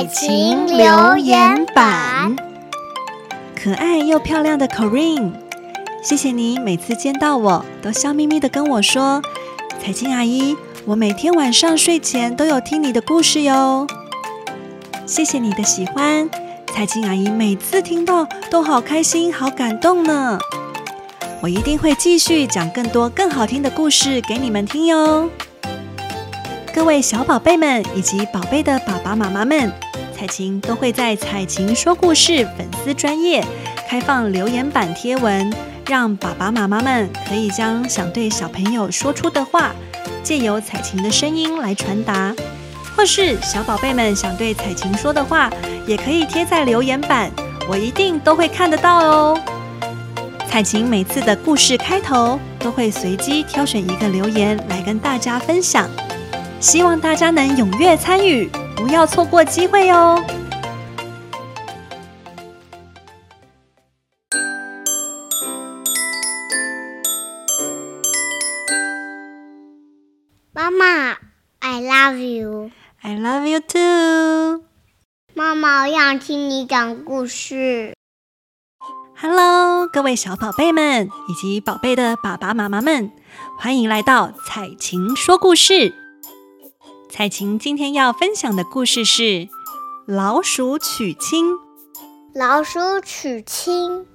彩晴留言板，可爱又漂亮的 Corinne，谢谢你每次见到我都笑眯眯的跟我说：“彩晴阿姨，我每天晚上睡前都有听你的故事哟。”谢谢你的喜欢，彩晴阿姨每次听到都好开心、好感动呢。我一定会继续讲更多更好听的故事给你们听哟。各位小宝贝们以及宝贝的爸爸妈妈们，彩晴都会在彩晴说故事粉丝专页开放留言板贴文，让爸爸妈妈们可以将想对小朋友说出的话，借由彩晴的声音来传达，或是小宝贝们想对彩晴说的话，也可以贴在留言板，我一定都会看得到哦。彩晴每次的故事开头都会随机挑选一个留言来跟大家分享。希望大家能踊跃参与，不要错过机会哦！妈妈，I love you. I love you too. 妈妈，我想听你讲故事。Hello，各位小宝贝们以及宝贝的爸爸妈妈们，欢迎来到彩琴说故事。彩琴今天要分享的故事是《老鼠娶亲》。老鼠娶亲，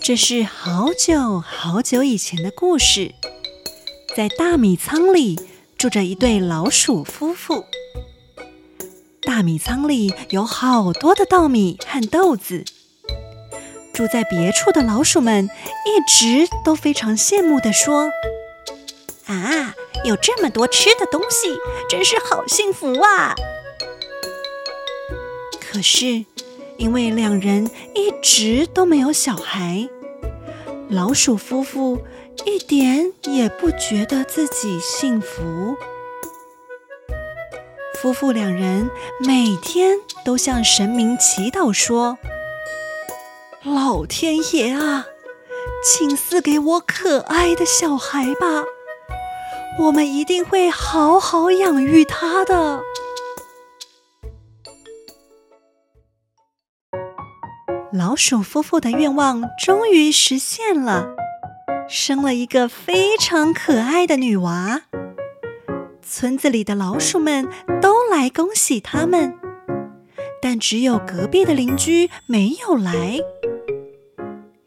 这是好久好久以前的故事。在大米仓里住着一对老鼠夫妇。大米仓里有好多的稻米和豆子。住在别处的老鼠们一直都非常羡慕地说：“啊，有这么多吃的东西，真是好幸福啊！”可是，因为两人一直都没有小孩，老鼠夫妇一点也不觉得自己幸福。夫妇两人每天都向神明祈祷说。老天爷啊，请赐给我可爱的小孩吧！我们一定会好好养育他的。老鼠夫妇的愿望终于实现了，生了一个非常可爱的女娃。村子里的老鼠们都来恭喜他们，但只有隔壁的邻居没有来。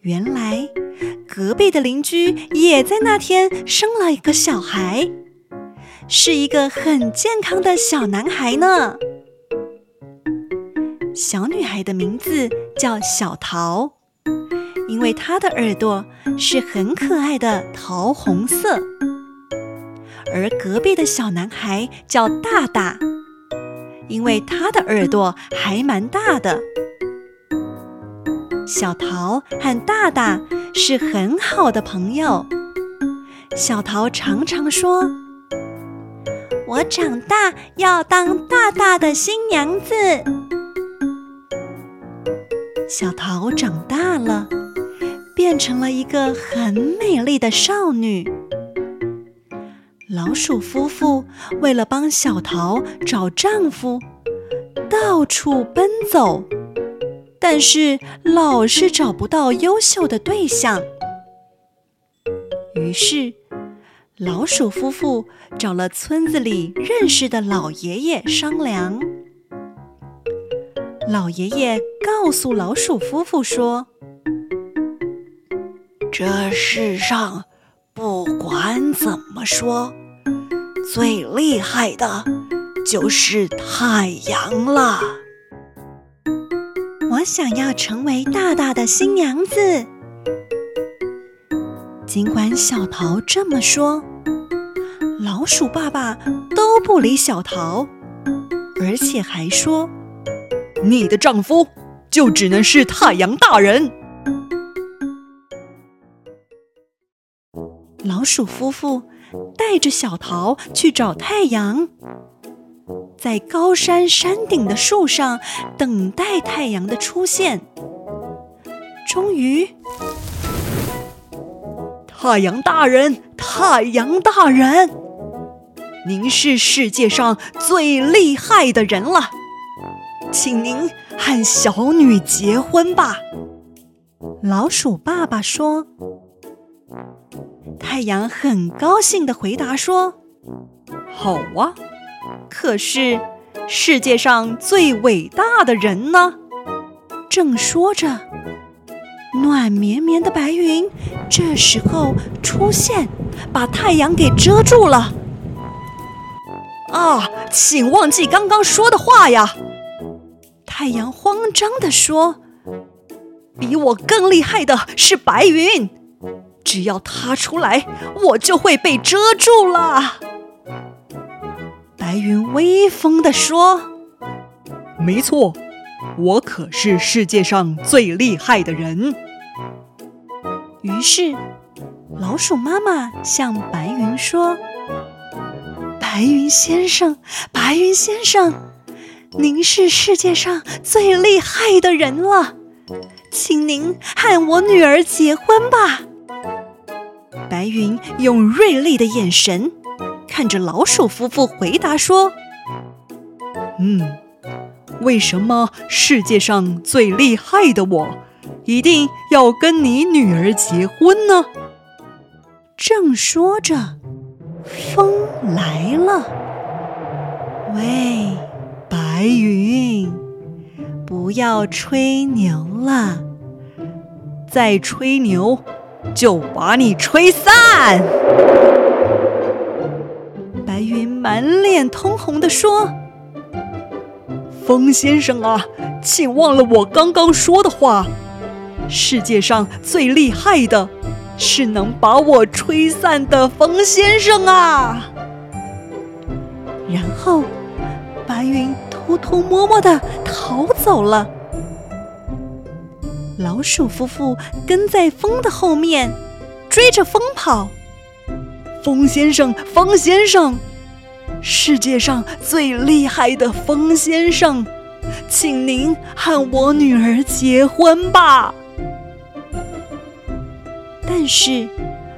原来，隔壁的邻居也在那天生了一个小孩，是一个很健康的小男孩呢。小女孩的名字叫小桃，因为她的耳朵是很可爱的桃红色。而隔壁的小男孩叫大大，因为他的耳朵还蛮大的。小桃和大大是很好的朋友。小桃常常说：“我长大要当大大的新娘子。”小桃长大了，变成了一个很美丽的少女。老鼠夫妇为了帮小桃找丈夫，到处奔走。但是老是找不到优秀的对象，于是老鼠夫妇找了村子里认识的老爷爷商量。老爷爷告诉老鼠夫妇说：“这世上不管怎么说，最厉害的就是太阳了。”我想要成为大大的新娘子。尽管小桃这么说，老鼠爸爸都不理小桃，而且还说：“你的丈夫就只能是太阳大人。”老鼠夫妇带着小桃去找太阳。在高山山顶的树上等待太阳的出现。终于，太阳大人，太阳大人！您是世界上最厉害的人了，请您和小女结婚吧。”老鼠爸爸说。太阳很高兴地回答说：“好啊，可是世界上最伟大的人呢？”正说着，暖绵绵的白云这时候出现，把太阳给遮住了。啊，请忘记刚刚说的话呀！太阳慌张地说：“比我更厉害的是白云。”只要他出来，我就会被遮住了。白云威风地说：“没错，我可是世界上最厉害的人。”于是，老鼠妈妈向白云说：“白云先生，白云先生，您是世界上最厉害的人了，请您和我女儿结婚吧。”白云用锐利的眼神看着老鼠夫妇，回答说：“嗯，为什么世界上最厉害的我一定要跟你女儿结婚呢？”正说着，风来了。喂，白云，不要吹牛了，再吹牛。就把你吹散！满脸通红地说：“风先生啊，请忘了我刚刚说的话。世界上最厉害的，是能把我吹散的风先生啊！”然后，白云偷偷摸摸地逃走了。老鼠夫妇跟在风的后面，追着风跑。风先生，风先生，世界上最厉害的风先生，请您和我女儿结婚吧。但是，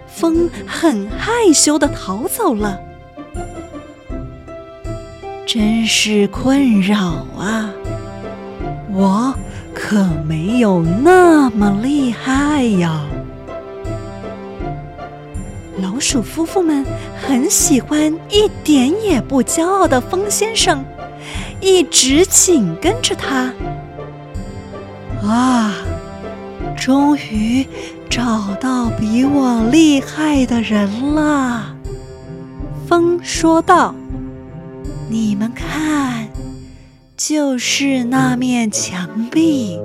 风很害羞地逃走了，真是困扰啊！我。可没有那么厉害呀！老鼠夫妇们很喜欢一点也不骄傲的风先生，一直紧跟着他。啊，终于找到比我厉害的人了！风说道：“你们看。”就是那面墙壁，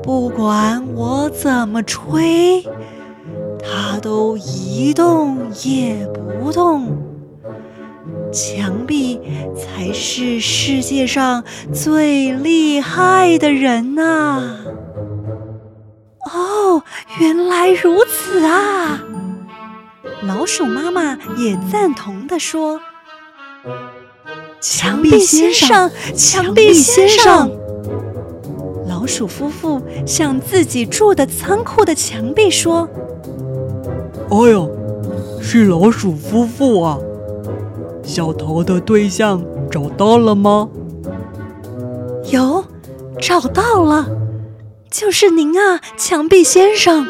不管我怎么吹，它都一动也不动。墙壁才是世界上最厉害的人呐！哦，原来如此啊！老鼠妈妈也赞同地说。墙壁先生，墙壁先生，老鼠夫妇向自己住的仓库的墙壁说：“哎呦，是老鼠夫妇啊！小桃的对象找到了吗？”“有，找到了，就是您啊，墙壁先生。”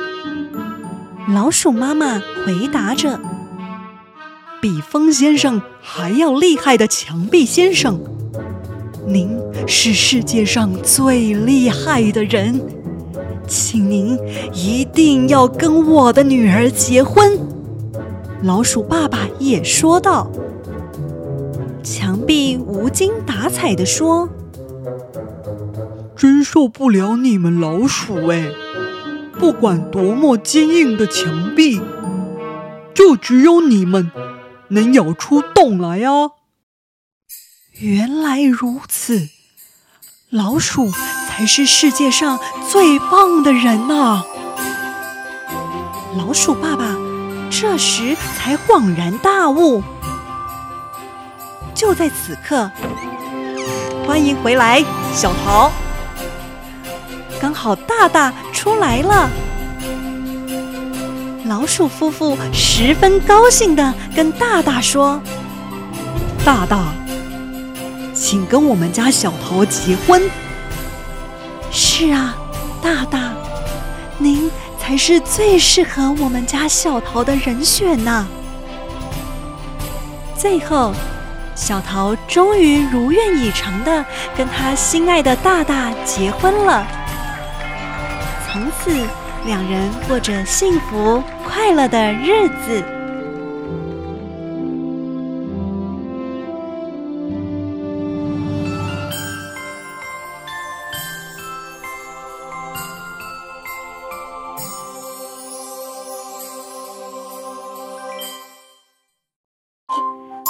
老鼠妈妈回答着。比风先生还要厉害的墙壁先生，您是世界上最厉害的人，请您一定要跟我的女儿结婚。老鼠爸爸也说道。墙壁无精打采地说：“真受不了你们老鼠哎！不管多么坚硬的墙壁，就只有你们。”能咬出洞来呀、啊！原来如此，老鼠才是世界上最棒的人呐、啊！老鼠爸爸这时才恍然大悟。就在此刻，欢迎回来，小桃。刚好大大出来了。老鼠夫妇十分高兴地跟大大说：“大大，请跟我们家小桃结婚。是啊，大大，您才是最适合我们家小桃的人选呢。最后，小桃终于如愿以偿的跟她心爱的大大结婚了。从此，两人过着幸福快乐的日子。